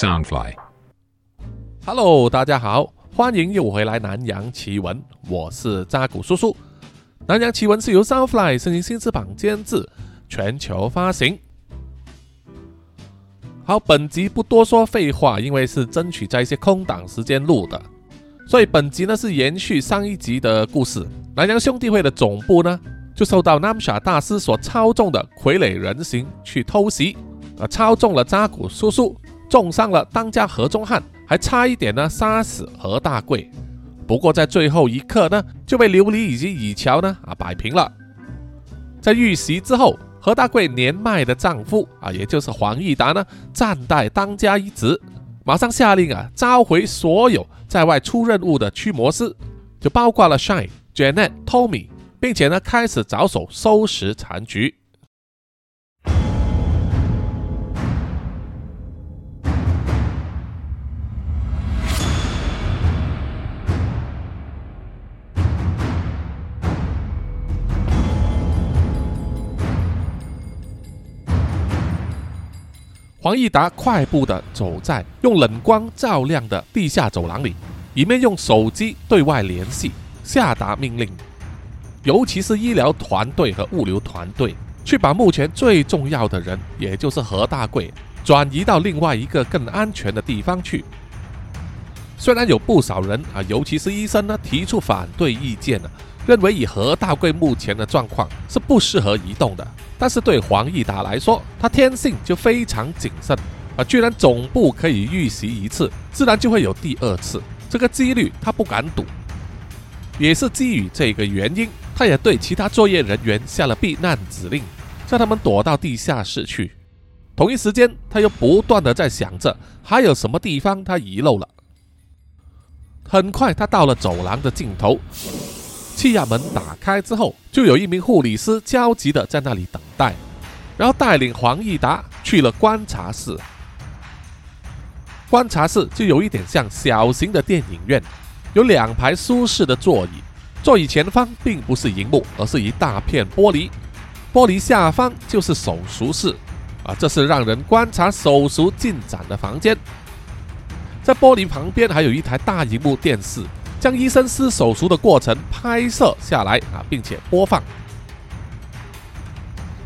Soundfly。Hello，大家好，欢迎又回来南洋奇闻，我是扎古叔叔。南洋奇闻是由 Soundfly 声音新翅膀监制，全球发行。好，本集不多说废话，因为是争取在一些空档时间录的，所以本集呢是延续上一集的故事。南洋兄弟会的总部呢，就受到 Namsha 大师所操纵的傀儡人形去偷袭，啊，操纵了扎古叔叔，重伤了当家何中汉，还差一点呢杀死何大贵。不过在最后一刻呢，就被琉璃以及乙乔呢啊摆平了。在遇袭之后，何大贵年迈的丈夫啊，也就是黄义达呢，暂代当家一职，马上下令啊召回所有在外出任务的驱魔师，就包括了 Shine、Janet、Tommy，并且呢开始着手收拾残局。黄义达快步地走在用冷光照亮的地下走廊里，一面用手机对外联系，下达命令。尤其是医疗团队和物流团队，去把目前最重要的人，也就是何大贵，转移到另外一个更安全的地方去。虽然有不少人啊，尤其是医生呢，提出反对意见呢，认为以何大贵目前的状况是不适合移动的。但是对黄义达来说，他天性就非常谨慎啊，居然总部可以遇袭一次，自然就会有第二次，这个几率他不敢赌。也是基于这个原因，他也对其他作业人员下了避难指令，叫他们躲到地下室去。同一时间，他又不断的在想着还有什么地方他遗漏了。很快，他到了走廊的尽头。气压门打开之后，就有一名护理师焦急的在那里等待，然后带领黄义达去了观察室。观察室就有一点像小型的电影院，有两排舒适的座椅，座椅前方并不是荧幕，而是一大片玻璃，玻璃下方就是手术室，啊，这是让人观察手术进展的房间。在玻璃旁边还有一台大荧幕电视。将医生施手术的过程拍摄下来啊，并且播放。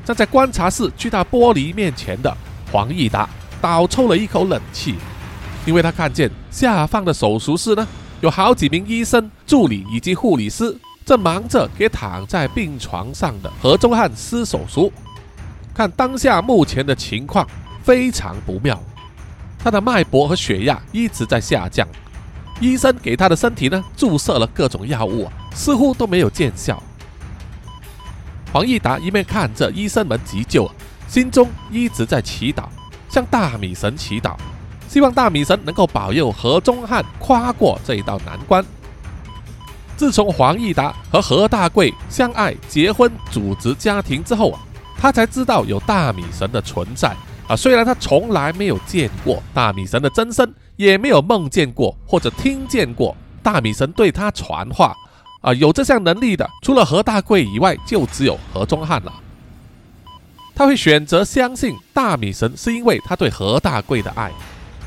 站在观察室巨大玻璃面前的黄义达倒抽了一口冷气，因为他看见下方的手术室呢，有好几名医生、助理以及护理师正忙着给躺在病床上的何中汉施手术。看当下目前的情况非常不妙，他的脉搏和血压一直在下降。医生给他的身体呢注射了各种药物，似乎都没有见效。黄义达一面看着医生们急救，心中一直在祈祷，向大米神祈祷，希望大米神能够保佑何中汉跨过这一道难关。自从黄义达和何大贵相爱、结婚、组织家庭之后啊，他才知道有大米神的存在啊。虽然他从来没有见过大米神的真身。也没有梦见过或者听见过大米神对他传话啊！有这项能力的，除了何大贵以外，就只有何中汉了。他会选择相信大米神，是因为他对何大贵的爱，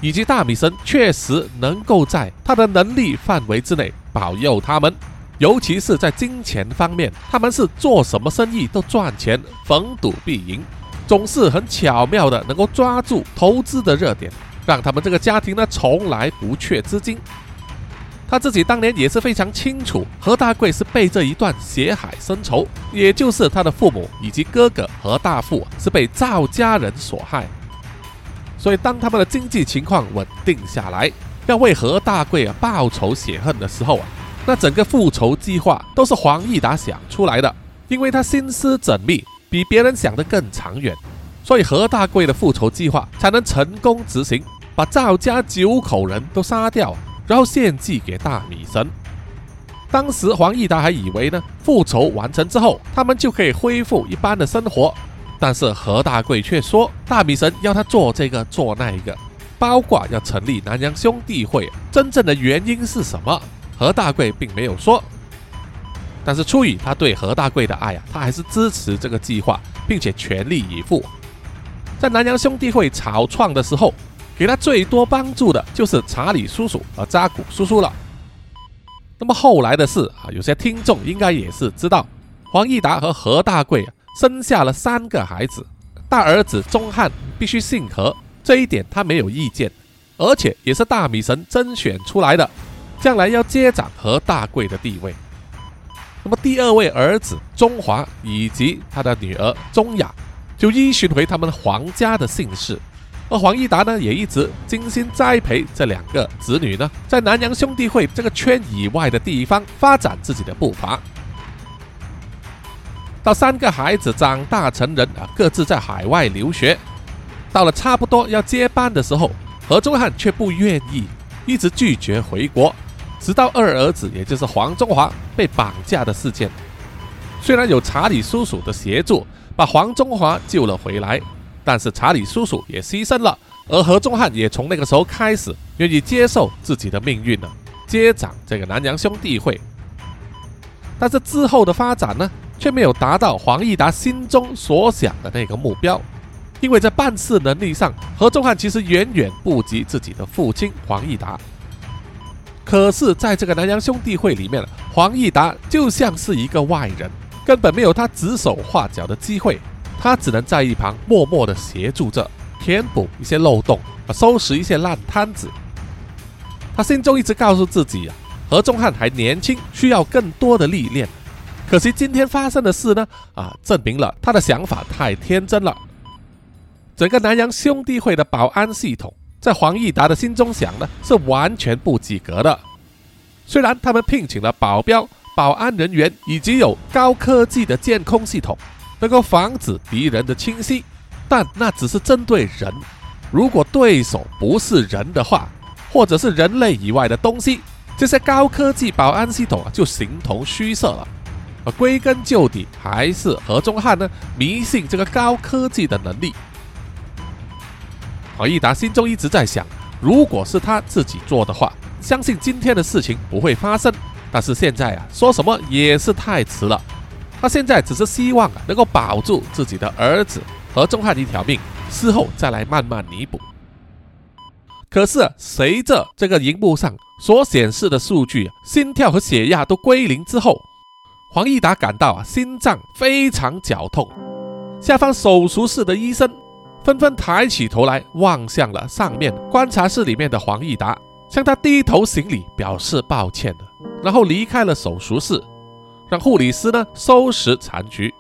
以及大米神确实能够在他的能力范围之内保佑他们，尤其是在金钱方面，他们是做什么生意都赚钱，逢赌必赢，总是很巧妙的能够抓住投资的热点。让他们这个家庭呢从来不缺资金。他自己当年也是非常清楚，何大贵是被这一段血海深仇，也就是他的父母以及哥哥何大富是被赵家人所害。所以当他们的经济情况稳定下来，要为何大贵啊报仇雪恨的时候啊，那整个复仇计划都是黄义达想出来的，因为他心思缜密，比别人想的更长远，所以何大贵的复仇计划才能成功执行。把赵家九口人都杀掉，然后献祭给大米神。当时黄义达还以为呢，复仇完成之后，他们就可以恢复一般的生活。但是何大贵却说，大米神要他做这个做那一个，包括要成立南洋兄弟会。真正的原因是什么？何大贵并没有说。但是出于他对何大贵的爱啊，他还是支持这个计划，并且全力以赴。在南洋兄弟会草创的时候。给他最多帮助的就是查理叔叔和扎古叔叔了。那么后来的事啊，有些听众应该也是知道，黄义达和何大贵啊生下了三个孩子，大儿子钟汉必须姓何，这一点他没有意见，而且也是大米神甄选出来的，将来要接掌何大贵的地位。那么第二位儿子钟华以及他的女儿钟雅，就依循回他们皇家的姓氏。而黄义达呢，也一直精心栽培这两个子女呢，在南洋兄弟会这个圈以外的地方发展自己的步伐。到三个孩子长大成人啊，各自在海外留学，到了差不多要接班的时候，何中汉却不愿意，一直拒绝回国，直到二儿子也就是黄中华被绑架的事件，虽然有查理叔叔的协助，把黄中华救了回来。但是查理叔叔也牺牲了，而何中汉也从那个时候开始愿意接受自己的命运了，接掌这个南洋兄弟会。但是之后的发展呢，却没有达到黄义达心中所想的那个目标，因为在办事能力上，何中汉其实远远不及自己的父亲黄义达。可是，在这个南洋兄弟会里面，黄义达就像是一个外人，根本没有他指手画脚的机会。他只能在一旁默默地协助着，填补一些漏洞，啊，收拾一些烂摊子。他心中一直告诉自己啊，何仲汉还年轻，需要更多的历练。可惜今天发生的事呢，啊，证明了他的想法太天真了。整个南洋兄弟会的保安系统，在黄义达的心中想呢，是完全不及格的。虽然他们聘请了保镖、保安人员，以及有高科技的监控系统。能够防止敌人的侵袭，但那只是针对人。如果对手不是人的话，或者是人类以外的东西，这些高科技保安系统啊就形同虚设了。归根究底，还是何中汉呢迷信这个高科技的能力。黄义达心中一直在想，如果是他自己做的话，相信今天的事情不会发生。但是现在啊，说什么也是太迟了。他现在只是希望能够保住自己的儿子和钟汉一条命，事后再来慢慢弥补。可是随着这个荧幕上所显示的数据，心跳和血压都归零之后，黄义达感到啊心脏非常绞痛。下方手术室的医生纷纷抬起头来望向了上面观察室里面的黄义达，向他低头行礼表示抱歉然后离开了手术室。让护理师呢收拾残局。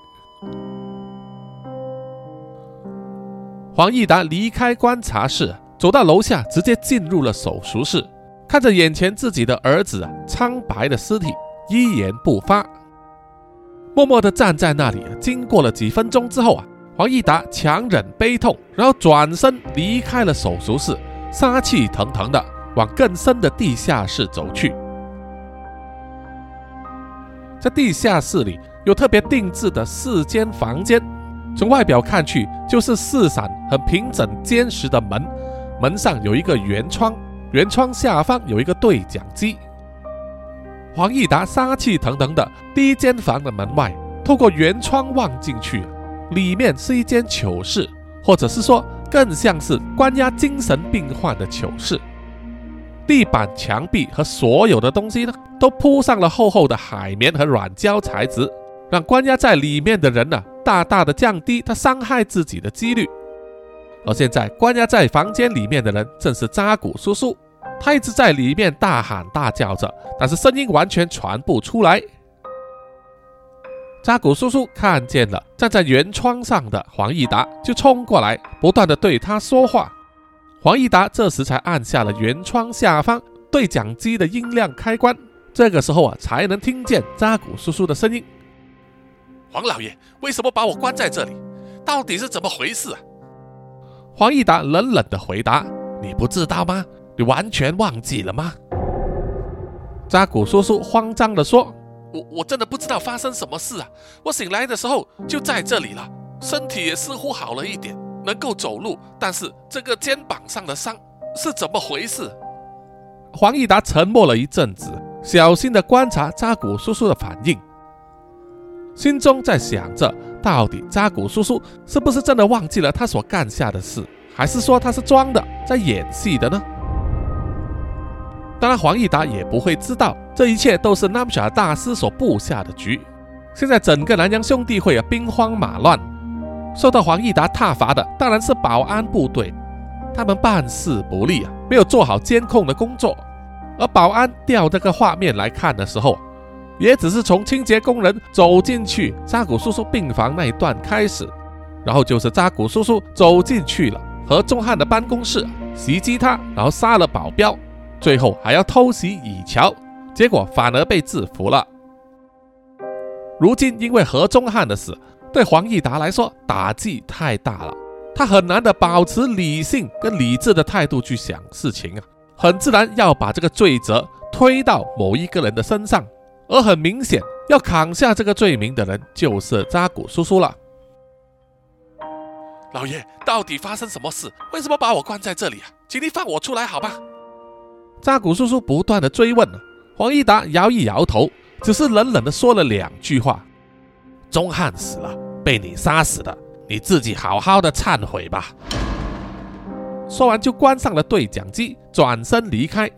黄义达离开观察室，走到楼下，直接进入了手术室，看着眼前自己的儿子啊苍白的尸体，一言不发，默默地站在那里。经过了几分钟之后啊，黄义达强忍悲痛，然后转身离开了手术室，杀气腾腾的往更深的地下室走去。在地下室里有特别定制的四间房间，从外表看去就是四扇很平整坚实的门，门上有一个圆窗，圆窗下方有一个对讲机。黄义达杀气腾腾的第一间房的门外，透过圆窗望进去，里面是一间囚室，或者是说更像是关押精神病患的囚室。地板、墙壁和所有的东西呢，都铺上了厚厚的海绵和软胶材质，让关押在里面的人呢，大大的降低他伤害自己的几率。而现在关押在房间里面的人正是扎古叔叔，他一直在里面大喊大叫着，但是声音完全传不出来。扎古叔叔看见了站在圆窗上的黄义达，就冲过来，不断的对他说话。黄义达这时才按下了圆窗下方对讲机的音量开关，这个时候啊，才能听见扎古叔叔的声音。黄老爷，为什么把我关在这里？到底是怎么回事啊？黄义达冷冷的回答：“你不知道吗？你完全忘记了吗？”扎古叔叔慌张的说：“我我真的不知道发生什么事啊！我醒来的时候就在这里了，身体也似乎好了一点。”能够走路，但是这个肩膀上的伤是怎么回事？黄义达沉默了一阵子，小心的观察扎古叔叔的反应，心中在想着，到底扎古叔叔是不是真的忘记了他所干下的事，还是说他是装的，在演戏的呢？当然，黄义达也不会知道，这一切都是 Namsha 大师所布下的局。现在整个南洋兄弟会啊，兵荒马乱，受到黄义达挞伐的当然是保安部队，他们办事不力啊，没有做好监控的工作。而保安调这个画面来看的时候，也只是从清洁工人走进去扎古叔叔病房那一段开始，然后就是扎古叔叔走进去了何中汉的办公室，袭击他，然后杀了保镖，最后还要偷袭以桥，结果反而被制服了。如今因为何中汉的死，对黄义达来说打击太大了，他很难的保持理性跟理智的态度去想事情啊，很自然要把这个罪责推到某一个人的身上，而很明显要扛下这个罪名的人就是扎古叔叔了。老爷，到底发生什么事？为什么把我关在这里啊？请你放我出来好吧？扎古叔叔不断的追问，黄义达摇一摇头。只是冷冷的说了两句话：“钟汉死了，被你杀死的，你自己好好的忏悔吧。”说完就关上了对讲机，转身离开。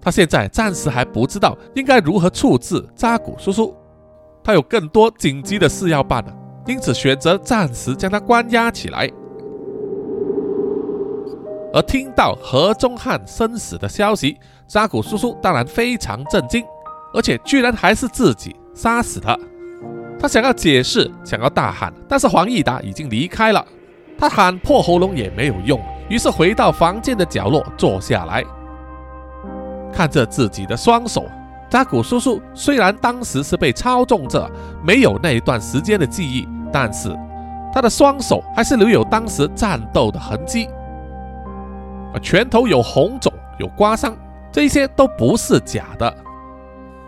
他现在暂时还不知道应该如何处置扎古叔叔，他有更多紧急的事要办呢，因此选择暂时将他关押起来。而听到何中汉生死的消息，扎古叔叔当然非常震惊。而且居然还是自己杀死的。他想要解释，想要大喊，但是黄义达已经离开了。他喊破喉咙也没有用，于是回到房间的角落坐下来，看着自己的双手。扎古叔叔虽然当时是被操纵着，没有那一段时间的记忆，但是他的双手还是留有当时战斗的痕迹，拳头有红肿，有刮伤，这些都不是假的。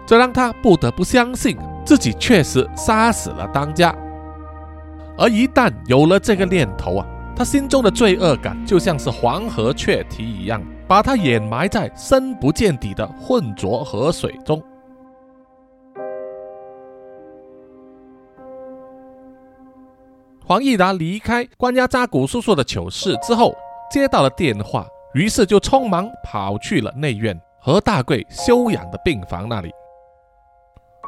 这让他不得不相信自己确实杀死了当家，而一旦有了这个念头啊，他心中的罪恶感就像是黄河雀堤一样，把他掩埋在深不见底的浑浊河水中。黄义达离开关押扎古叔叔的囚室之后，接到了电话，于是就匆忙跑去了内院何大贵休养的病房那里。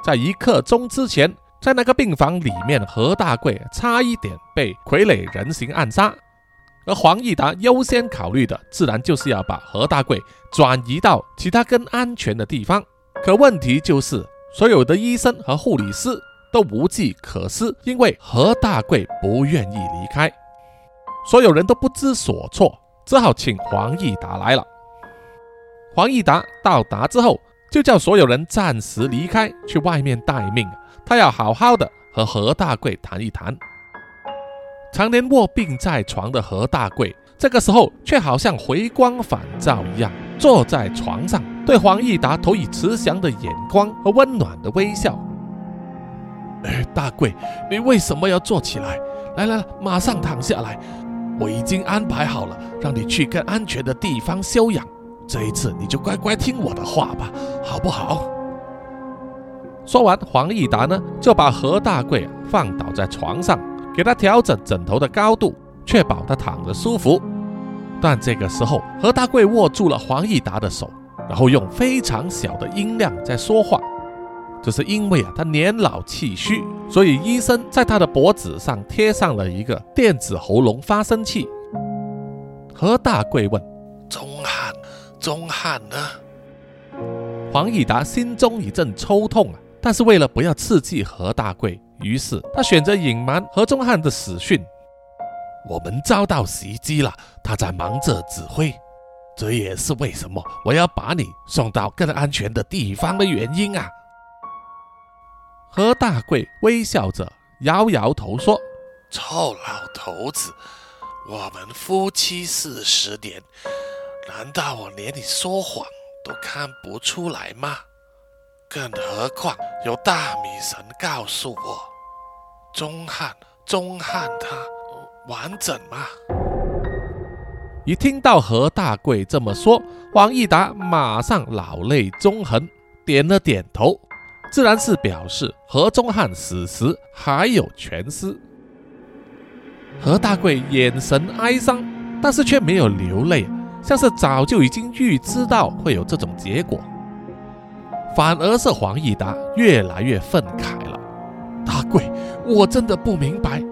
在一刻钟之前，在那个病房里面，何大贵差一点被傀儡人形暗杀，而黄义达优先考虑的，自然就是要把何大贵转移到其他更安全的地方。可问题就是，所有的医生和护理师都无计可施，因为何大贵不愿意离开，所有人都不知所措，只好请黄义达来了。黄义达到达之后。就叫所有人暂时离开，去外面待命。他要好好的和何大贵谈一谈。常年卧病在床的何大贵，这个时候却好像回光返照一样，坐在床上，对黄义达投以慈祥的眼光和温暖的微笑。哎，大贵，你为什么要坐起来？来来来，马上躺下来，我已经安排好了，让你去更安全的地方休养。这一次你就乖乖听我的话吧，好不好？说完，黄义达呢就把何大贵放倒在床上，给他调整枕头的高度，确保他躺着舒服。但这个时候，何大贵握住了黄义达的手，然后用非常小的音量在说话。这是因为啊，他年老气虚，所以医生在他的脖子上贴上了一个电子喉咙发声器。何大贵问：“钟汉。”钟汉呢？黄义达心中一阵抽痛啊，但是为了不要刺激何大贵，于是他选择隐瞒何钟汉的死讯。我们遭到袭击了，他在忙着指挥，这也是为什么我要把你送到更安全的地方的原因啊。何大贵微笑着摇摇头说：“臭老头子，我们夫妻四十年。”难道我连你说谎都看不出来吗？更何况有大米神告诉我，钟汉，钟汉他完整吗？一听到何大贵这么说，王义达马上老泪纵横，点了点头，自然是表示何钟汉死时还有全尸。何大贵眼神哀伤。但是却没有流泪，像是早就已经预知到会有这种结果。反而是黄义达越来越愤慨了。大贵，我真的不明白，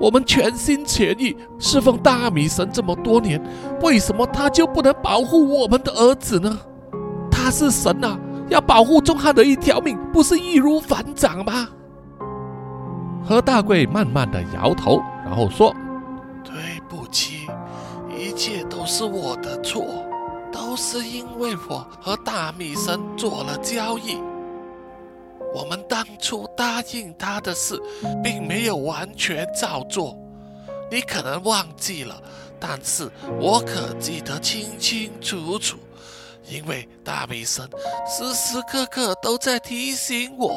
我们全心全意侍奉大米神这么多年，为什么他就不能保护我们的儿子呢？他是神啊，要保护钟汉的一条命，不是易如反掌吗？何大贵慢慢的摇头，然后说：“对不起，一切是我的错。”都是因为我和大米神做了交易。我们当初答应他的事，并没有完全照做。你可能忘记了，但是我可记得清清楚楚，因为大米神时时刻刻都在提醒我。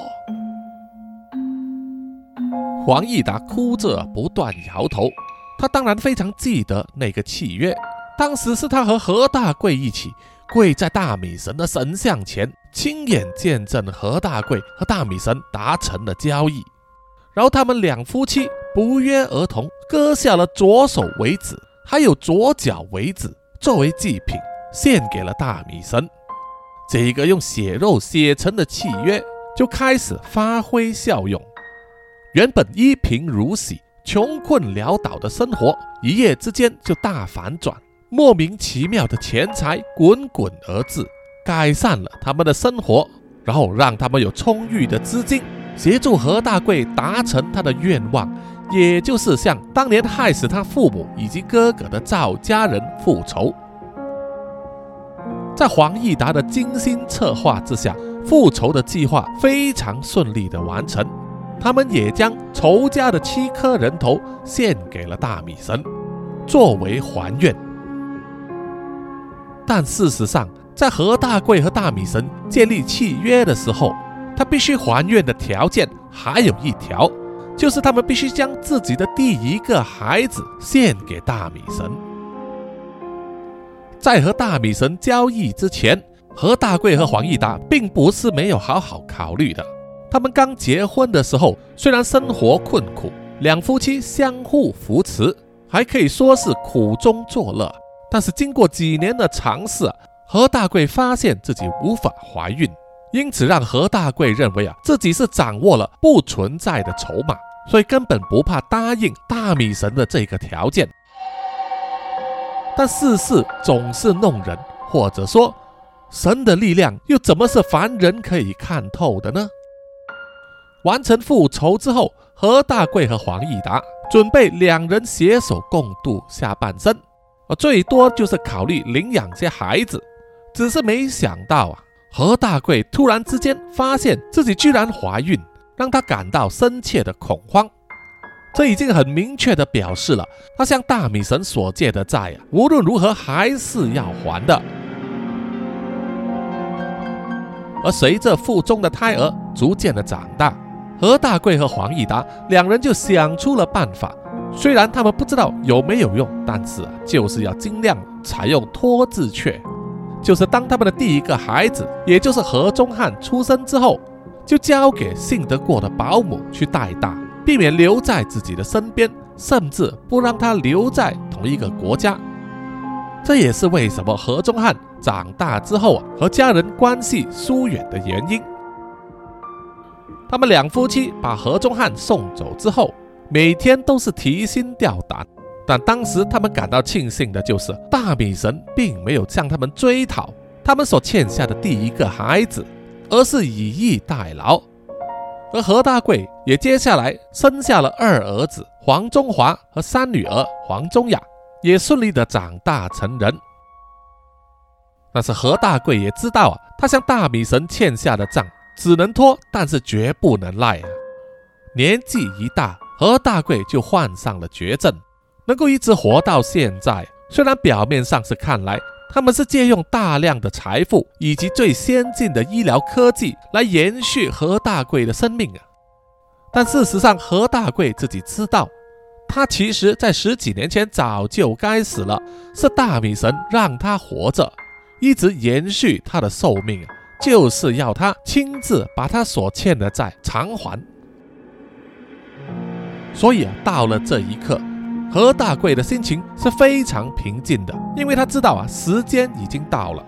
黄义达哭着不断摇头，他当然非常记得那个契约。当时是他和何大贵一起跪在大米神的神像前，亲眼见证何大贵和大米神达成了交易，然后他们两夫妻不约而同割下了左手为子，还有左脚为子作为祭品，献给了大米神。这一个用血肉写成的契约就开始发挥效用，原本一贫如洗、穷困潦倒的生活，一夜之间就大反转。莫名其妙的钱财滚滚而至，改善了他们的生活，然后让他们有充裕的资金协助何大贵达成他的愿望，也就是向当年害死他父母以及哥哥的赵家人复仇。在黄义达的精心策划之下，复仇的计划非常顺利的完成。他们也将仇家的七颗人头献给了大米神，作为还愿。但事实上，在何大贵和大米神建立契约的时候，他必须还愿的条件还有一条，就是他们必须将自己的第一个孩子献给大米神。在和大米神交易之前，何大贵和黄义达并不是没有好好考虑的。他们刚结婚的时候，虽然生活困苦，两夫妻相互扶持，还可以说是苦中作乐。但是经过几年的尝试，何大贵发现自己无法怀孕，因此让何大贵认为啊自己是掌握了不存在的筹码，所以根本不怕答应大米神的这个条件。但世事总是弄人，或者说神的力量又怎么是凡人可以看透的呢？完成复仇之后，何大贵和黄义达准备两人携手共度下半生。最多就是考虑领养些孩子，只是没想到啊，何大贵突然之间发现自己居然怀孕，让他感到深切的恐慌。这已经很明确的表示了，他向大米神所借的债啊，无论如何还是要还的。而随着腹中的胎儿逐渐的长大，何大贵和黄义达两人就想出了办法。虽然他们不知道有没有用，但是就是要尽量采用托字诀，就是当他们的第一个孩子，也就是何中汉出生之后，就交给信得过的保姆去带大，避免留在自己的身边，甚至不让他留在同一个国家。这也是为什么何中汉长大之后啊和家人关系疏远的原因。他们两夫妻把何中汉送走之后。每天都是提心吊胆，但当时他们感到庆幸的就是大米神并没有向他们追讨他们所欠下的第一个孩子，而是以逸待劳。而何大贵也接下来生下了二儿子黄中华和三女儿黄中雅，也顺利的长大成人。但是何大贵也知道啊，他向大米神欠下的账只能拖，但是绝不能赖啊，年纪一大。何大贵就患上了绝症，能够一直活到现在。虽然表面上是看来他们是借用大量的财富以及最先进的医疗科技来延续何大贵的生命啊，但事实上何大贵自己知道，他其实在十几年前早就该死了，是大米神让他活着，一直延续他的寿命，就是要他亲自把他所欠的债偿还。所以啊，到了这一刻，何大贵的心情是非常平静的，因为他知道啊，时间已经到了。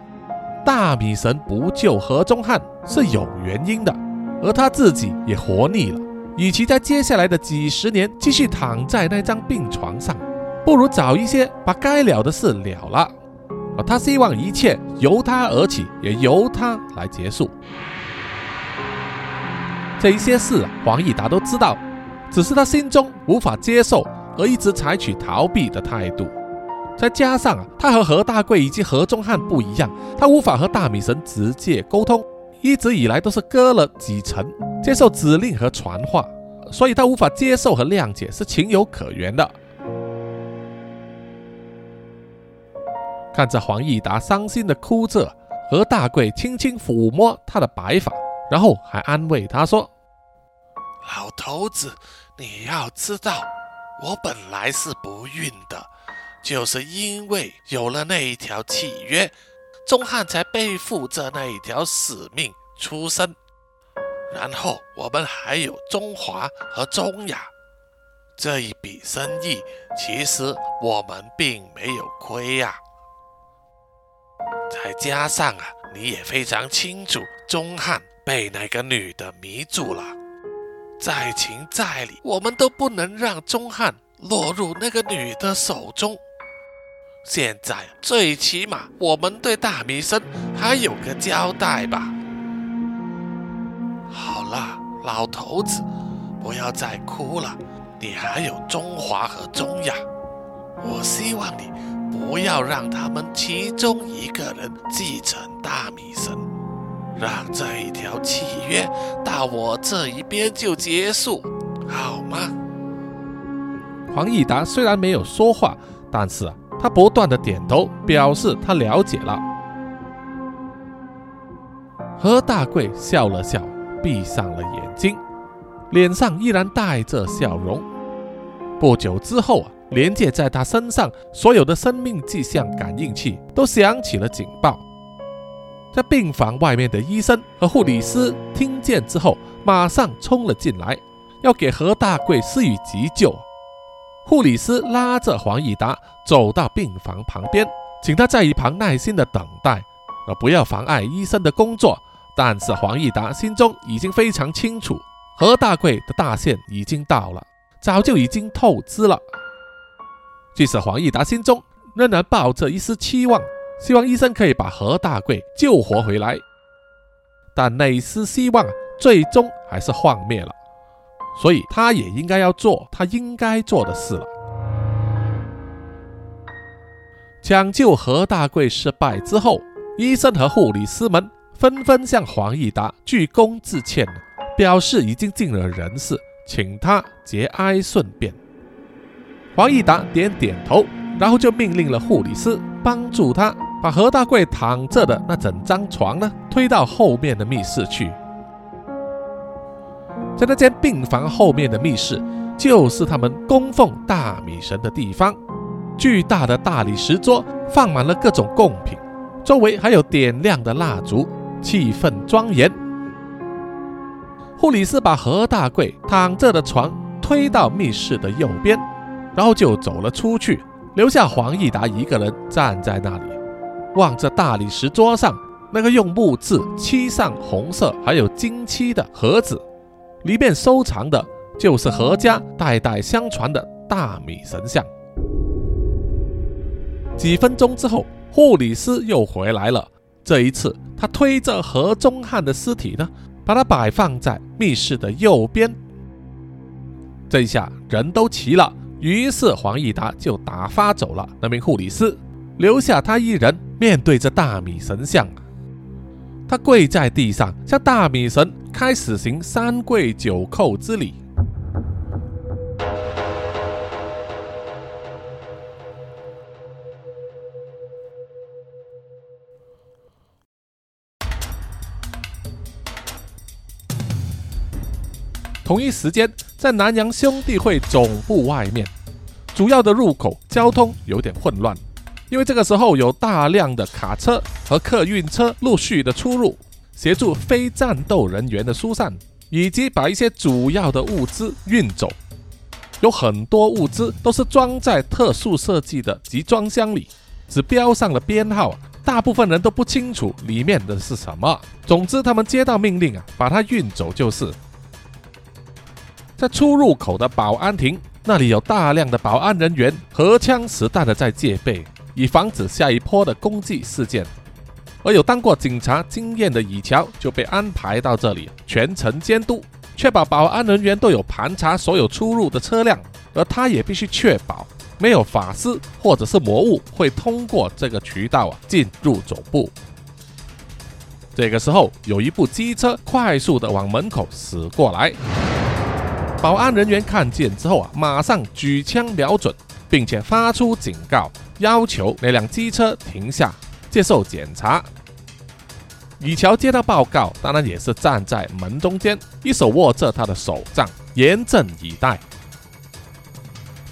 大米神不救何中汉是有原因的，而他自己也活腻了。与其在接下来的几十年继续躺在那张病床上，不如早一些把该了的事了了。他希望一切由他而起，也由他来结束。这一些事，黄义达都知道，只是他心中无法接受。而一直采取逃避的态度，再加上啊，他和何大贵以及何中汉不一样，他无法和大米神直接沟通，一直以来都是隔了几层接受指令和传话，所以他无法接受和谅解是情有可原的。看着黄义达伤心的哭着，何大贵轻轻抚摸他的白发，然后还安慰他说：“老头子，你要知道。”我本来是不孕的，就是因为有了那一条契约，钟汉才背负着那一条使命出生。然后我们还有中华和中亚这一笔生意，其实我们并没有亏呀。再加上啊，你也非常清楚，钟汉被那个女的迷住了。再情再理，我们都不能让钟汉落入那个女的手中。现在最起码，我们对大米生还有个交代吧。好了，老头子，不要再哭了。你还有中华和中亚，我希望你不要让他们其中一个人继承大米生。让这一条契约到我这一边就结束，好吗？黄义达虽然没有说话，但是，他不断的点头，表示他了解了。何大贵笑了笑，闭上了眼睛，脸上依然带着笑容。不久之后啊，连接在他身上所有的生命迹象感应器都响起了警报。在病房外面的医生和护理师听见之后，马上冲了进来，要给何大贵施予急救。护理师拉着黄义达走到病房旁边，请他在一旁耐心的等待，而不要妨碍医生的工作。但是黄义达心中已经非常清楚，何大贵的大限已经到了，早就已经透支了。即使黄义达心中仍然抱着一丝期望。希望医生可以把何大贵救活回来，但那丝希望最终还是幻灭了。所以他也应该要做他应该做的事了。抢救何大贵失败之后，医生和护理师们纷纷向黄义达鞠躬致歉，表示已经尽了人事，请他节哀顺变。黄义达点点头，然后就命令了护理师帮助他。把何大贵躺着的那整张床呢推到后面的密室去，在那间病房后面的密室，就是他们供奉大米神的地方。巨大的大理石桌放满了各种贡品，周围还有点亮的蜡烛，气氛庄严。护理师把何大贵躺着的床推到密室的右边，然后就走了出去，留下黄义达一个人站在那里。望着大理石桌上那个用木质漆上红色还有金漆的盒子，里面收藏的就是何家代代相传的大米神像。几分钟之后，护理师又回来了。这一次，他推着何中汉的尸体呢，把它摆放在密室的右边。这下人都齐了，于是黄义达就打发走了那名护理师。留下他一人面对着大米神像，他跪在地上，向大米神开始行三跪九叩之礼。同一时间，在南洋兄弟会总部外面，主要的入口交通有点混乱。因为这个时候有大量的卡车和客运车陆续的出入，协助非战斗人员的疏散，以及把一些主要的物资运走。有很多物资都是装在特殊设计的集装箱里，只标上了编号，大部分人都不清楚里面的是什么。总之，他们接到命令啊，把它运走就是。在出入口的保安亭那里有大量的保安人员，荷枪实弹的在戒备，以防止下一波的攻击事件。而有当过警察经验的以乔就被安排到这里，全程监督，确保保安人员都有盘查所有出入的车辆，而他也必须确保没有法师或者是魔物会通过这个渠道啊进入总部。这个时候，有一部机车快速的往门口驶过来，保安人员看见之后啊，马上举枪瞄准，并且发出警告，要求那辆机车停下。接受检查，以乔接到报告，当然也是站在门中间，一手握着他的手杖，严阵以待。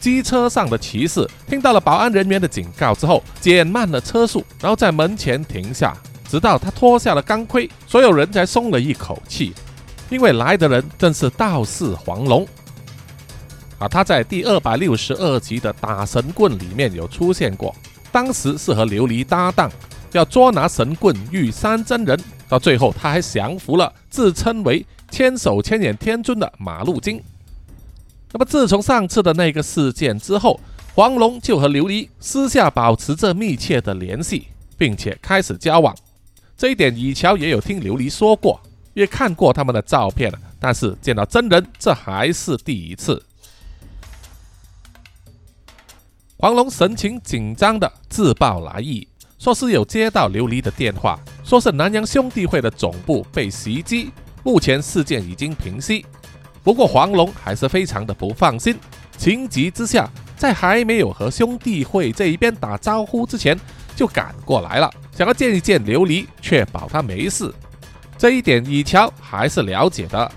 机车上的骑士听到了保安人员的警告之后，减慢了车速，然后在门前停下，直到他脱下了钢盔，所有人才松了一口气，因为来的人正是道士黄龙。啊，他在第二百六十二集的打神棍里面有出现过，当时是和琉璃搭档。要捉拿神棍玉山真人，到最后他还降服了自称为千手千眼天尊的马路精。那么自从上次的那个事件之后，黄龙就和琉璃私下保持着密切的联系，并且开始交往。这一点以乔也有听琉璃说过，也看过他们的照片了，但是见到真人这还是第一次。黄龙神情紧张的自报来意。说是有接到琉璃的电话，说是南洋兄弟会的总部被袭击，目前事件已经平息。不过黄龙还是非常的不放心，情急之下，在还没有和兄弟会这一边打招呼之前，就赶过来了，想要见一见琉璃，确保他没事。这一点以乔还是了解的，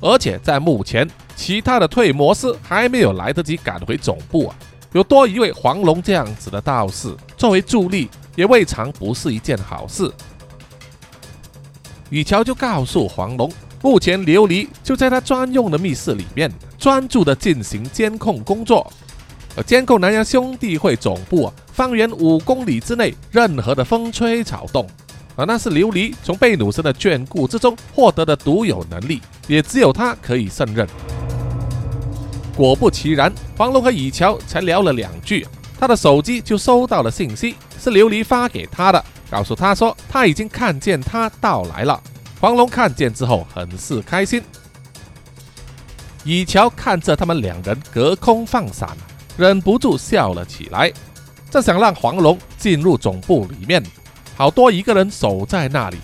而且在目前，其他的退魔师还没有来得及赶回总部啊，有多一位黄龙这样子的道士作为助力。也未尝不是一件好事。雨乔就告诉黄龙，目前琉璃就在他专用的密室里面，专注的进行监控工作，而监控南洋兄弟会总部啊，方圆五公里之内任何的风吹草动，而那是琉璃从贝努斯的眷顾之中获得的独有能力，也只有他可以胜任。果不其然，黄龙和乙乔才聊了两句。他的手机就收到了信息，是琉璃发给他的，告诉他说他已经看见他到来了。黄龙看见之后很是开心。以乔看着他们两人隔空放闪，忍不住笑了起来。正想让黄龙进入总部里面，好多一个人守在那里。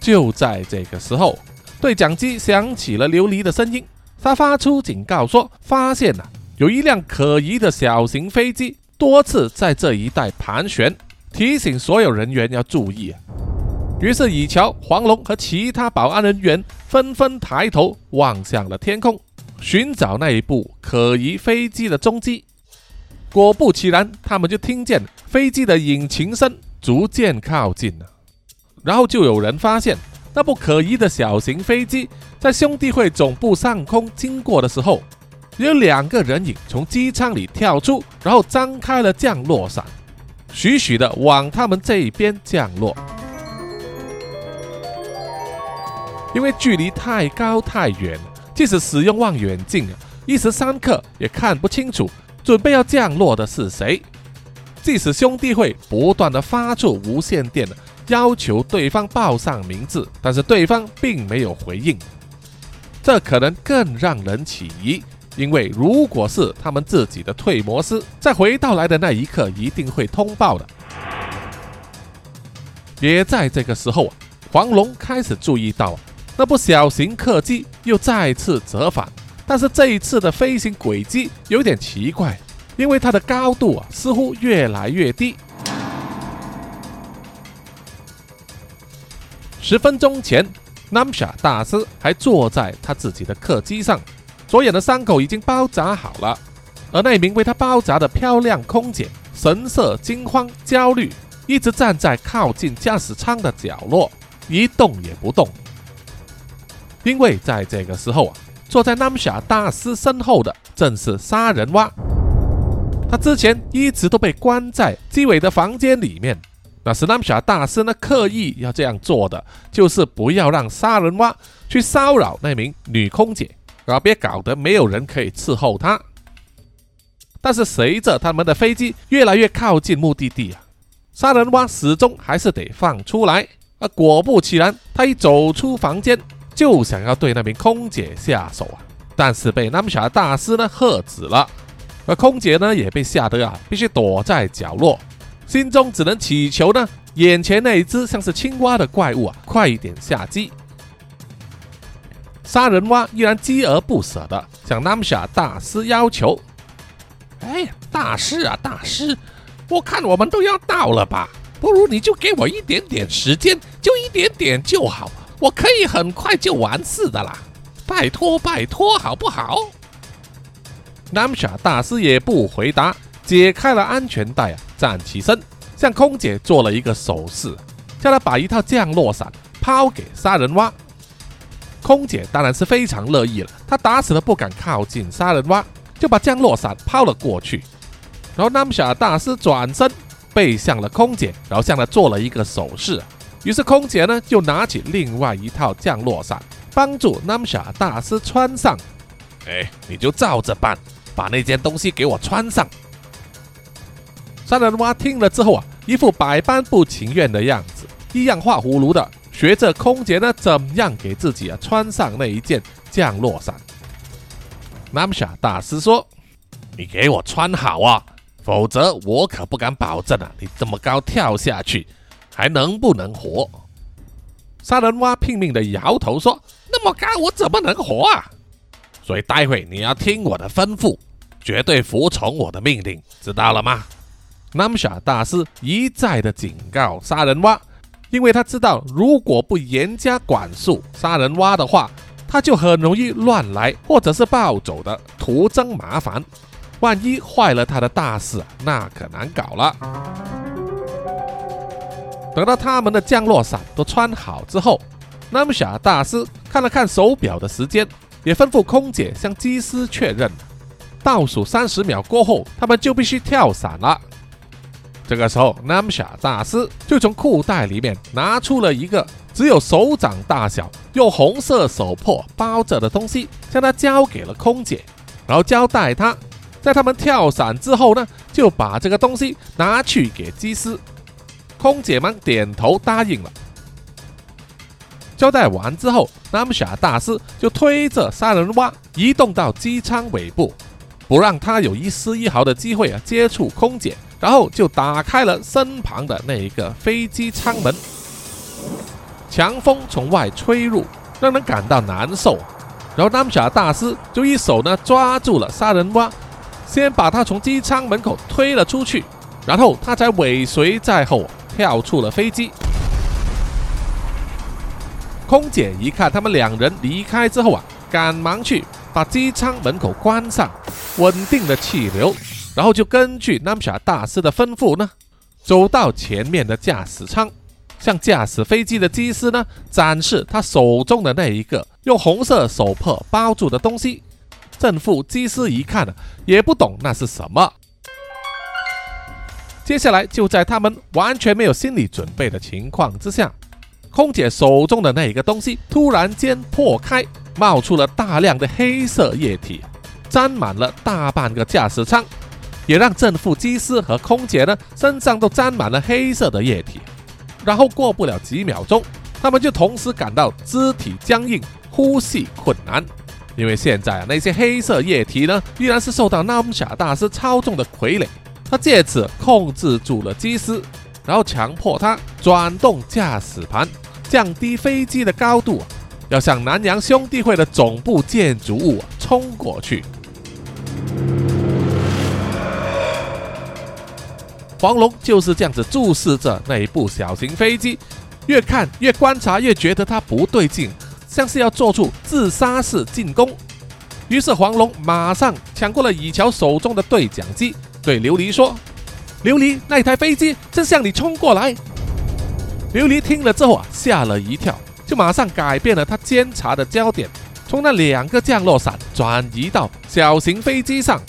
就在这个时候，对讲机响起了琉璃的声音，他发出警告说，发现了有一辆可疑的小型飞机。多次在这一带盘旋，提醒所有人员要注意。于是，以乔、黄龙和其他保安人员纷纷抬头望向了天空，寻找那一部可疑飞机的踪迹。果不其然，他们就听见飞机的引擎声逐渐靠近了。然后就有人发现，那部可疑的小型飞机在兄弟会总部上空经过的时候。有两个人影从机舱里跳出，然后张开了降落伞，徐徐的往他们这边降落。因为距离太高太远，即使使用望远镜，一时三刻也看不清楚准备要降落的是谁。即使兄弟会不断的发出无线电，要求对方报上名字，但是对方并没有回应，这可能更让人起疑。因为如果是他们自己的退魔师，在回到来的那一刻，一定会通报的。也在这个时候，黄龙开始注意到那部小型客机又再次折返，但是这一次的飞行轨迹有点奇怪，因为它的高度啊似乎越来越低。十分钟前，Namsha 大师还坐在他自己的客机上。左眼的伤口已经包扎好了，而那名为他包扎的漂亮空姐神色惊慌焦虑，一直站在靠近驾驶舱的角落，一动也不动。因为在这个时候啊，坐在南霞大师身后的正是杀人蛙。他之前一直都被关在基伟的房间里面，那是南霞大师呢刻意要这样做的，就是不要让杀人蛙去骚扰那名女空姐，啊别搞得没有人可以伺候他。但是随着他们的飞机越来越靠近目的地啊，杀人蛙始终还是得放出来。啊果不其然，他一走出房间就想要对那名空姐下手啊，但是被南霞大师呢喝止了。而空姐呢也被吓得啊，必须躲在角落，心中只能祈求呢，眼前那一只像是青蛙的怪物啊，快一点下机。杀人蛙依然锲而不舍的向南霞大师要求：“哎，大师啊，大师，我看我们都要到了吧，不如你就给我一点点时间，就一点点就好，我可以很快就完事的啦，拜托拜托，好不好？”南霞大师也不回答，解开了安全带啊，站起身，向空姐做了一个手势，叫她把一套降落伞抛给杀人蛙。空姐当然是非常乐意了，她打死都不敢靠近杀人蛙，就把降落伞抛了过去。然后南霞大师转身背向了空姐，然后向她做了一个手势。于是空姐呢就拿起另外一套降落伞，帮助南霞大师穿上。哎，你就照着办。把那件东西给我穿上。杀人蛙听了之后啊，一副百般不情愿的样子，一样画葫芦的学着空姐呢，怎样给自己啊穿上那一件降落伞。南霞大师说：“你给我穿好啊，否则我可不敢保证啊，你这么高跳下去还能不能活？”杀人蛙拼命的摇头说：“那么高我怎么能活啊？”所以待会你要听我的吩咐，绝对服从我的命令，知道了吗？南霞大师一再的警告杀人蛙，因为他知道如果不严加管束杀人蛙的话，他就很容易乱来或者是暴走的，徒增麻烦。万一坏了他的大事，那可难搞了。等到他们的降落伞都穿好之后，南霞大师看了看手表的时间。也吩咐空姐向机师确认，倒数三十秒过后，他们就必须跳伞了。这个时候，南霞大师就从裤袋里面拿出了一个只有手掌大小、用红色手帕包着的东西，将它交给了空姐，然后交代他，在他们跳伞之后呢，就把这个东西拿去给机师。空姐们点头答应了。交代完之后，南霞大师就推着杀人蛙移动到机舱尾部，不让他有一丝一毫的机会啊接触空姐，然后就打开了身旁的那一个飞机舱门。强风从外吹入，让人感到难受。然后南霞大师就一手呢抓住了杀人蛙，先把他从机舱门口推了出去，然后他才尾随在后跳出了飞机。空姐一看他们两人离开之后啊，赶忙去把机舱门口关上，稳定了气流，然后就根据 nasa 大师的吩咐呢，走到前面的驾驶舱，向驾驶飞机的机师呢展示他手中的那一个用红色手帕包住的东西。正副机师一看呢，也不懂那是什么。接下来就在他们完全没有心理准备的情况之下。空姐手中的那一个东西突然间破开，冒出了大量的黑色液体，沾满了大半个驾驶舱，也让正副机师和空姐呢身上都沾满了黑色的液体。然后过不了几秒钟，他们就同时感到肢体僵硬、呼吸困难，因为现在啊那些黑色液体呢依然是受到纳姆夏大师操纵的傀儡，他借此控制住了机师，然后强迫他转动驾驶盘。降低飞机的高度，要向南洋兄弟会的总部建筑物冲过去。黄龙就是这样子注视着那一部小型飞机，越看越观察，越觉得它不对劲，像是要做出自杀式进攻。于是黄龙马上抢过了以乔手中的对讲机，对琉璃说：“琉璃，那台飞机正向你冲过来。”琉璃听了之后啊，吓了一跳，就马上改变了他监察的焦点，从那两个降落伞转移到小型飞机上，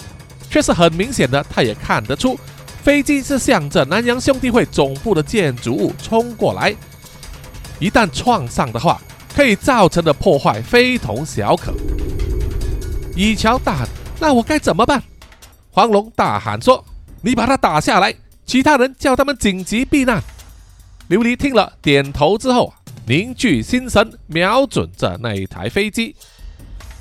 却是很明显的，他也看得出，飞机是向着南洋兄弟会总部的建筑物冲过来。一旦撞上的话，可以造成的破坏非同小可。以乔大喊：“那我该怎么办？”黄龙大喊说：“你把他打下来，其他人叫他们紧急避难。”琉璃听了，点头之后。凝聚心神，瞄准着那一台飞机。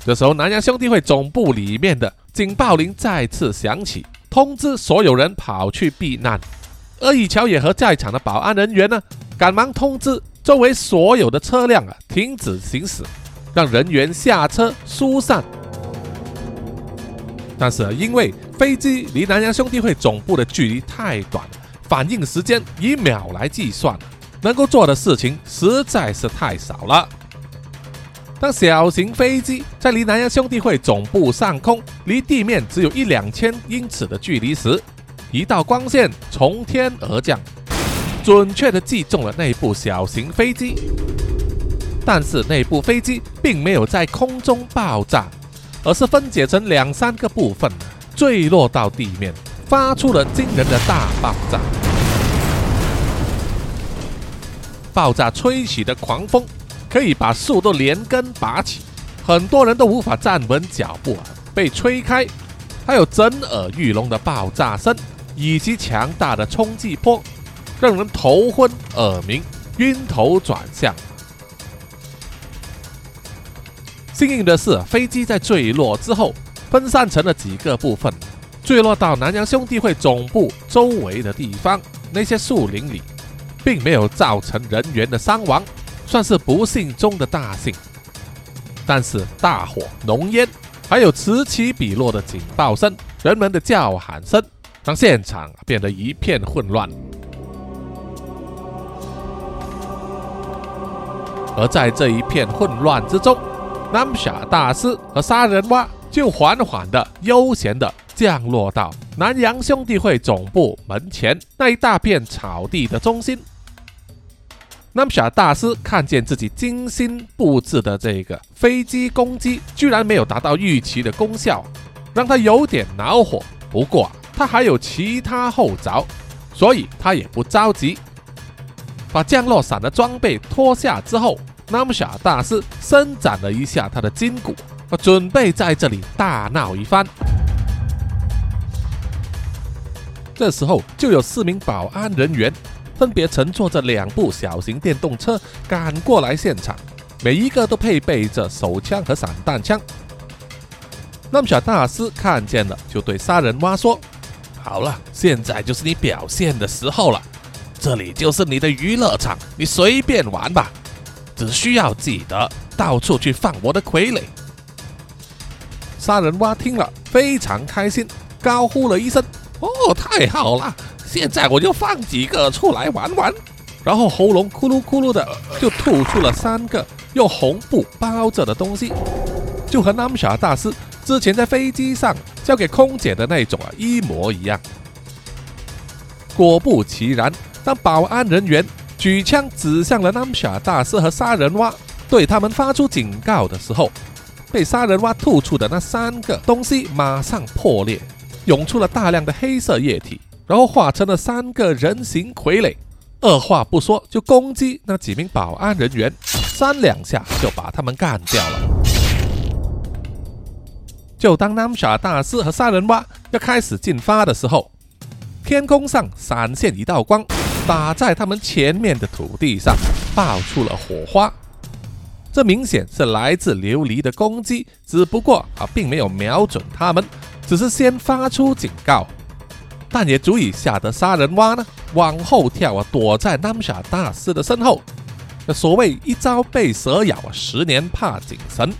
这时候，南洋兄弟会总部里面的警报铃再次响起，通知所有人跑去避难。而以乔也和在场的保安人员呢，赶忙通知周围所有的车辆啊停止行驶，让人员下车疏散。但是因为飞机离南洋兄弟会总部的距离太短，反应时间以秒来计算。能够做的事情实在是太少了。当小型飞机在离南洋兄弟会总部上空离地面只有一两千英尺的距离时，一道光线从天而降，准确地击中了那部小型飞机。但是那部飞机并没有在空中爆炸，而是分解成两三个部分，坠落到地面，发出了惊人的大爆炸。爆炸吹起的狂风可以把树都连根拔起，很多人都无法站稳脚步啊，被吹开。还有震耳欲聋的爆炸声以及强大的冲击波，让人头昏耳鸣、晕头转向。幸运的是，飞机在坠落之后分散成了几个部分，坠落到南洋兄弟会总部周围的地方那些树林里。并没有造成人员的伤亡，算是不幸中的大幸。但是大火、浓烟，还有此起彼落的警报声、人们的叫喊声，让现场变得一片混乱。而在这一片混乱之中，南夏大师和杀人蛙就缓缓的、悠闲的降落到南洋兄弟会总部门前那一大片草地的中心。南夏大师看见自己精心布置的这个飞机攻击，居然没有达到预期的功效，让他有点恼火。不过他还有其他后招，所以他也不着急。把降落伞的装备脱下之后，南夏大师伸展了一下他的筋骨，准备在这里大闹一番。这时候，就有四名保安人员。分别乘坐着两部小型电动车赶过来现场，每一个都配备着手枪和散弹枪。那么小大师看见了，就对杀人蛙说：“好了，现在就是你表现的时候了，这里就是你的娱乐场，你随便玩吧，只需要记得到处去放我的傀儡。”杀人蛙听了非常开心，高呼了一声：“哦，太好了！”现在我就放几个出来玩玩，然后喉咙咕噜咕噜的就吐出了三个用红布包着的东西，就和南霞大师之前在飞机上交给空姐的那种啊一模一样。果不其然，当保安人员举枪指向了南霞大师和杀人蛙，对他们发出警告的时候，被杀人蛙吐出的那三个东西马上破裂，涌出了大量的黑色液体。然后化成了三个人形傀儡，二话不说就攻击那几名保安人员，三两下就把他们干掉了。就当南沙大师和杀人蛙要开始进发的时候，天空上闪现一道光，打在他们前面的土地上，爆出了火花。这明显是来自琉璃的攻击，只不过啊，并没有瞄准他们，只是先发出警告。但也足以吓得杀人蛙呢往后跳啊，躲在南夏大师的身后。那所谓一朝被蛇咬，十年怕井绳。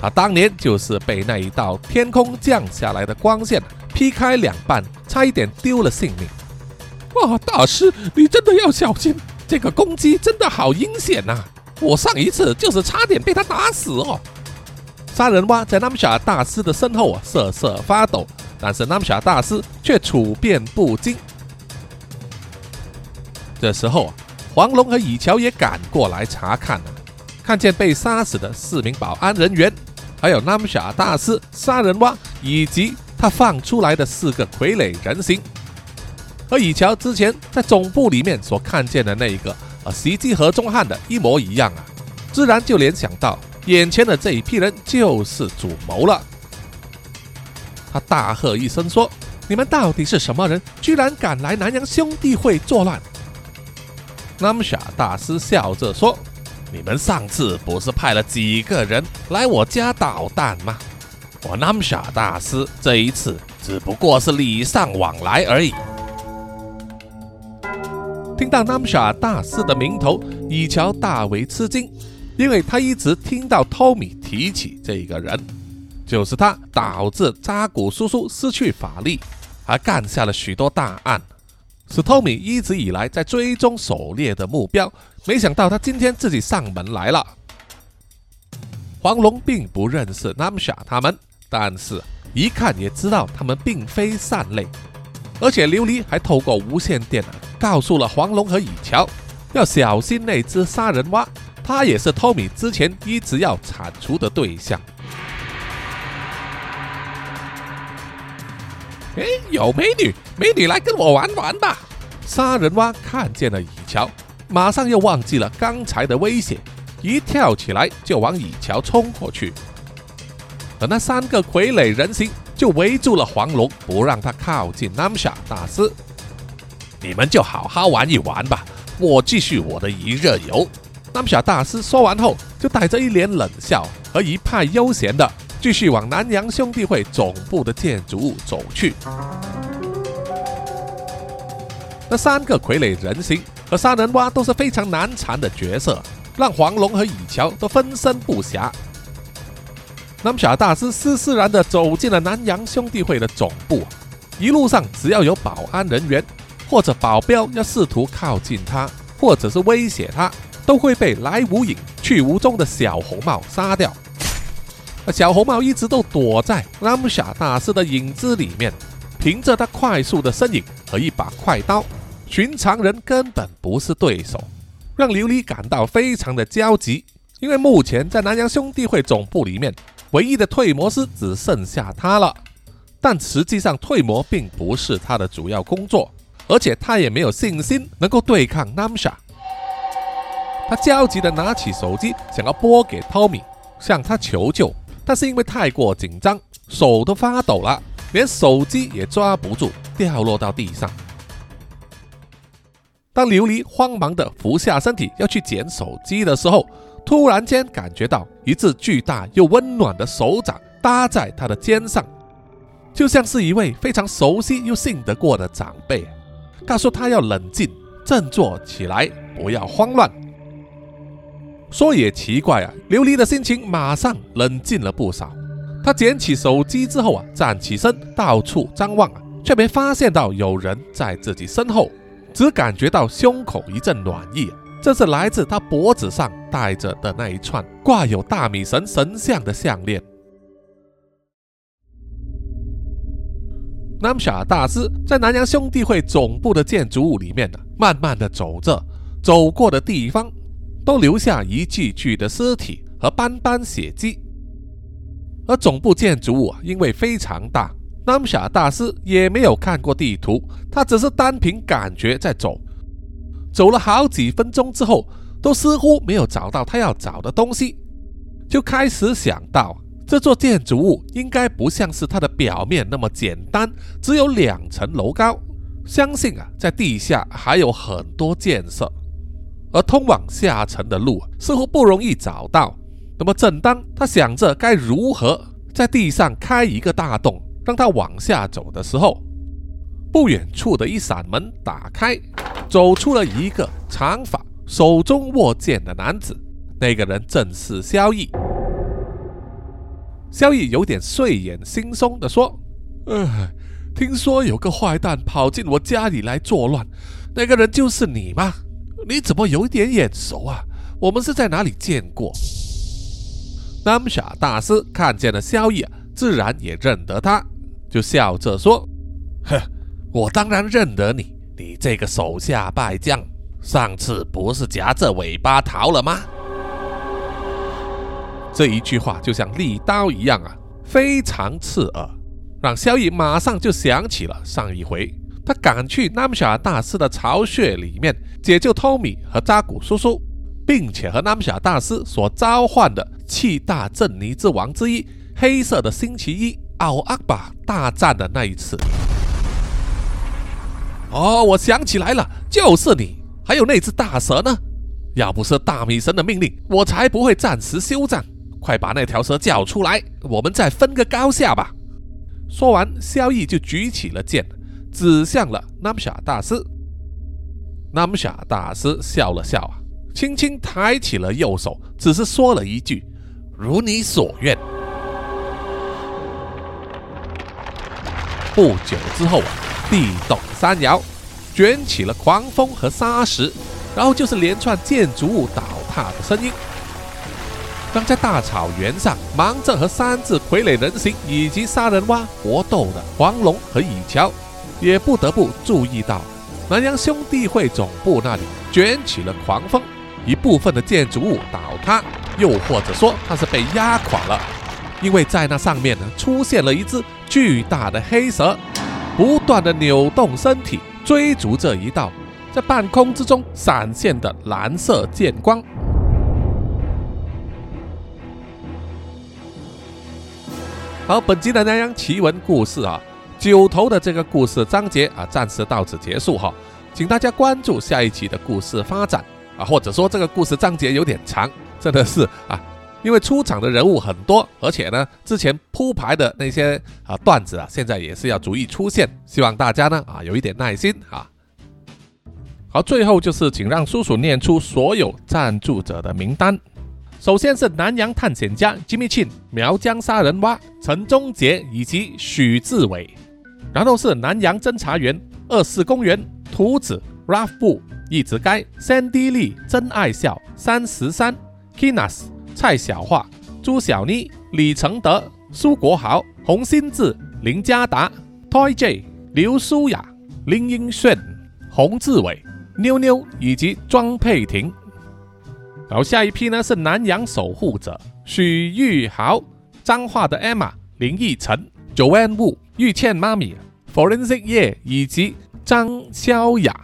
他当年就是被那一道天空降下来的光线劈开两半，差一点丢了性命。哇，大师，你真的要小心，这个攻击真的好阴险呐！我上一次就是差点被他打死哦。杀人蛙在南夏大师的身后啊，瑟瑟发抖。但是南霞大师却处变不惊。这时候啊，黄龙和以乔也赶过来查看了，看见被杀死的四名保安人员，还有南夏大师、杀人蛙以及他放出来的四个傀儡人形，和以乔之前在总部里面所看见的那一个呃袭击何中汉的一模一样啊，自然就联想到眼前的这一批人就是主谋了。他大喝一声说：“你们到底是什么人？居然敢来南洋兄弟会作乱？”南夏大师笑着说：“你们上次不是派了几个人来我家捣蛋吗？我南夏大师这一次只不过是礼尚往来而已。”听到 Namsha 大师的名头，以乔大为吃惊，因为他一直听到托米提起这个人，就是他导致扎古叔叔失去法力，还干下了许多大案。是托米一直以来在追踪狩猎的目标，没想到他今天自己上门来了。黄龙并不认识 Namsha 他们，但是一看也知道他们并非善类，而且琉璃还透过无线电告诉了黄龙和以乔，要小心那只杀人蛙，它也是托米之前一直要铲除的对象。哎，有美女，美女来跟我玩玩吧！杀人蛙看见了蚁乔，马上又忘记了刚才的威胁，一跳起来就往蚁乔冲过去。而那三个傀儡人形就围住了黄龙，不让他靠近南夏大师。你们就好好玩一玩吧，我继续我的一日游。南夏大师说完后，就带着一脸冷笑和一派悠闲的。继续往南洋兄弟会总部的建筑物走去。那三个傀儡人形和杀人蛙都是非常难缠的角色，让黄龙和蚁乔都分身不暇。南夏大师施施然的走进了南洋兄弟会的总部，一路上只要有保安人员或者保镖要试图靠近他，或者是威胁他，都会被来无影去无踪的小红帽杀掉。小红帽一直都躲在拉姆夏大师的影子里面，凭着他快速的身影和一把快刀，寻常人根本不是对手，让琉璃感到非常的焦急。因为目前在南洋兄弟会总部里面，唯一的退魔师只剩下他了，但实际上退魔并不是他的主要工作，而且他也没有信心能够对抗拉姆夏。他焦急的拿起手机，想要拨给托米，向他求救。但是因为太过紧张，手都发抖了，连手机也抓不住，掉落到地上。当琉璃慌忙地俯下身体要去捡手机的时候，突然间感觉到一只巨大又温暖的手掌搭在他的肩上，就像是一位非常熟悉又信得过的长辈，告诉他要冷静，振作起来，不要慌乱。说也奇怪啊，琉璃的心情马上冷静了不少。他捡起手机之后啊，站起身，到处张望啊，却没发现到有人在自己身后，只感觉到胸口一阵暖意。这是来自他脖子上戴着的那一串挂有大米神神像的项链。南夏大师在南洋兄弟会总部的建筑物里面呢，慢慢的走着，走过的地方。都留下一具具的尸体和斑斑血迹，而总部建筑物啊，因为非常大，南夏大师也没有看过地图，他只是单凭感觉在走。走了好几分钟之后，都似乎没有找到他要找的东西，就开始想到这座建筑物应该不像是它的表面那么简单，只有两层楼高，相信啊，在地下还有很多建设。而通往下层的路似乎不容易找到。那么，正当他想着该如何在地上开一个大洞，让他往下走的时候，不远处的一扇门打开，走出了一个长发、手中握剑的男子。那个人正是萧逸。萧逸有点睡眼惺忪地说：“呃，听说有个坏蛋跑进我家里来作乱，那个人就是你吗？”你怎么有点眼熟啊？我们是在哪里见过？南傻大师看见了萧逸，自然也认得他，就笑着说：“哼，我当然认得你，你这个手下败将，上次不是夹着尾巴逃了吗？”这一句话就像利刀一样啊，非常刺耳，让萧逸马上就想起了上一回他赶去南夏大师的巢穴里面解救托米和扎古叔叔，并且和南夏大师所召唤的七大镇尼之王之一黑色的星期一奥阿巴大战的那一次。哦，我想起来了，就是你，还有那只大蛇呢。要不是大米神的命令，我才不会暂时休战。快把那条蛇叫出来，我们再分个高下吧。说完，萧逸就举起了剑，指向了南夏大师。南夏大师笑了笑啊，轻轻抬起了右手，只是说了一句：“如你所愿。”不久之后啊，地动山摇，卷起了狂风和沙石，然后就是连串建筑物倒塌的声音。当在大草原上忙着和三只傀儡人形以及杀人蛙搏斗的黄龙和蚁乔，也不得不注意到南洋兄弟会总部那里卷起了狂风，一部分的建筑物倒塌，又或者说它是被压垮了，因为在那上面呢出现了一只巨大的黑蛇，不断的扭动身体，追逐着一道在半空之中闪现的蓝色剑光。好，本集的南洋奇闻故事啊，九头的这个故事章节啊，暂时到此结束哈，请大家关注下一期的故事发展啊，或者说这个故事章节有点长，真的是啊，因为出场的人物很多，而且呢，之前铺排的那些啊段子啊，现在也是要逐一出现，希望大家呢啊有一点耐心啊。好，最后就是请让叔叔念出所有赞助者的名单。首先是南洋探险家 Jimmy Chin、苗疆杀人蛙陈忠杰以及许志伟，然后是南洋侦查员二四公园图子 Ralph 布一直该 Sandy Lee 真爱笑三十三 Kinas 蔡小桦朱小妮李承德苏国豪洪新志林家达 Toy J 刘舒雅林英炫洪志伟妞妞以及庄佩婷。然后下一批呢是南洋守护者许玉豪、彰化的 Emma、林奕晨、Joanne Wu、玉倩妈咪、Forensic 叶以及张潇雅。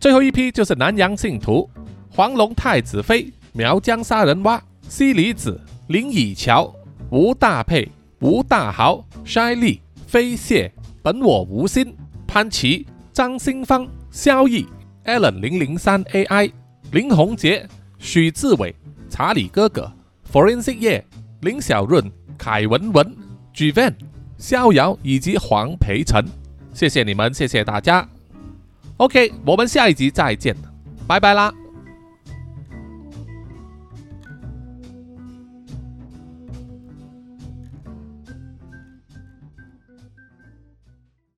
最后一批就是南洋信徒黄龙太子妃、苗疆杀人蛙、西里子、林以乔、吴大佩、吴大豪、筛利、飞蟹、本我无心、潘琪、张新芳、萧逸、Allen 零零三 AI、林宏杰。许志伟、查理哥哥、Forensic 叶、林小润、凯文文、Gvan、逍遥以及黄培成，谢谢你们，谢谢大家。OK，我们下一集再见，拜拜啦。